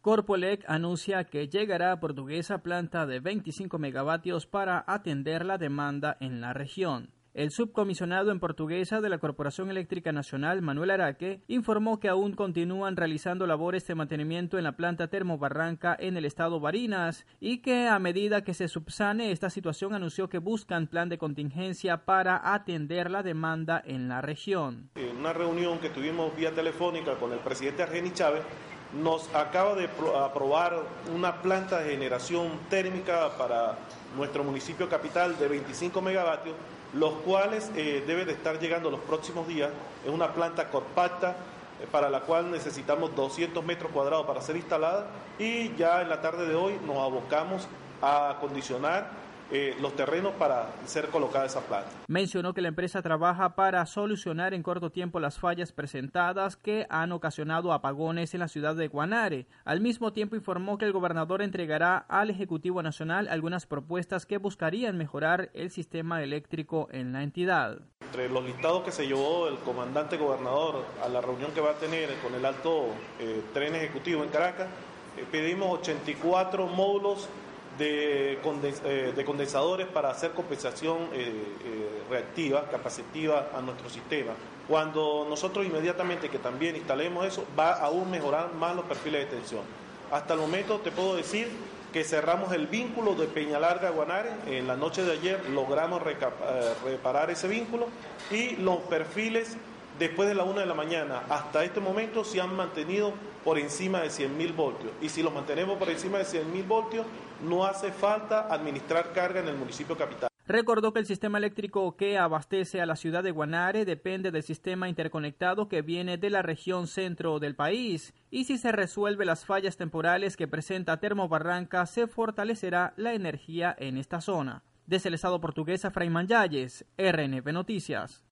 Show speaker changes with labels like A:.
A: Corpolec anuncia que llegará a Portuguesa planta de 25 megavatios para atender la demanda en la región. El subcomisionado en portuguesa de la Corporación Eléctrica Nacional, Manuel Araque, informó que aún continúan realizando labores de mantenimiento en la planta termobarranca en el estado Barinas y que a medida que se subsane esta situación anunció que buscan plan de contingencia para atender la demanda en la región.
B: En una reunión que tuvimos vía telefónica con el presidente Argeni Chávez, nos acaba de aprobar una planta de generación térmica para nuestro municipio capital de 25 megavatios los cuales eh, deben de estar llegando los próximos días. Es una planta compacta eh, para la cual necesitamos 200 metros cuadrados para ser instalada y ya en la tarde de hoy nos abocamos a acondicionar eh, los terrenos para ser colocada esa planta.
A: Mencionó que la empresa trabaja para solucionar en corto tiempo las fallas presentadas que han ocasionado apagones en la ciudad de Guanare. Al mismo tiempo informó que el gobernador entregará al Ejecutivo Nacional algunas propuestas que buscarían mejorar el sistema eléctrico en la entidad.
B: Entre los listados que se llevó el comandante gobernador a la reunión que va a tener con el alto eh, tren ejecutivo en Caracas, eh, pedimos 84 módulos eh, de, condensadores para hacer compensación eh, eh, reactiva, capacitiva a nuestro sistema. Cuando nosotros inmediatamente que también instalemos eso, va a aún mejorar más los perfiles de tensión. Hasta el momento te puedo decir que cerramos el vínculo de Peña Larga a Guanare. En la noche de ayer logramos reparar ese vínculo y los perfiles después de la una de la mañana hasta este momento se han mantenido por encima de 100.000 voltios. Y si los mantenemos por encima de 100.000 voltios, no hace falta administrar carga en el municipio capital.
A: Recordó que el sistema eléctrico que abastece a la ciudad de Guanare depende del sistema interconectado que viene de la región centro del país y si se resuelve las fallas temporales que presenta Termobarranca se fortalecerá la energía en esta zona. Desde el Estado portugués, Fray Yayes, RNP Noticias.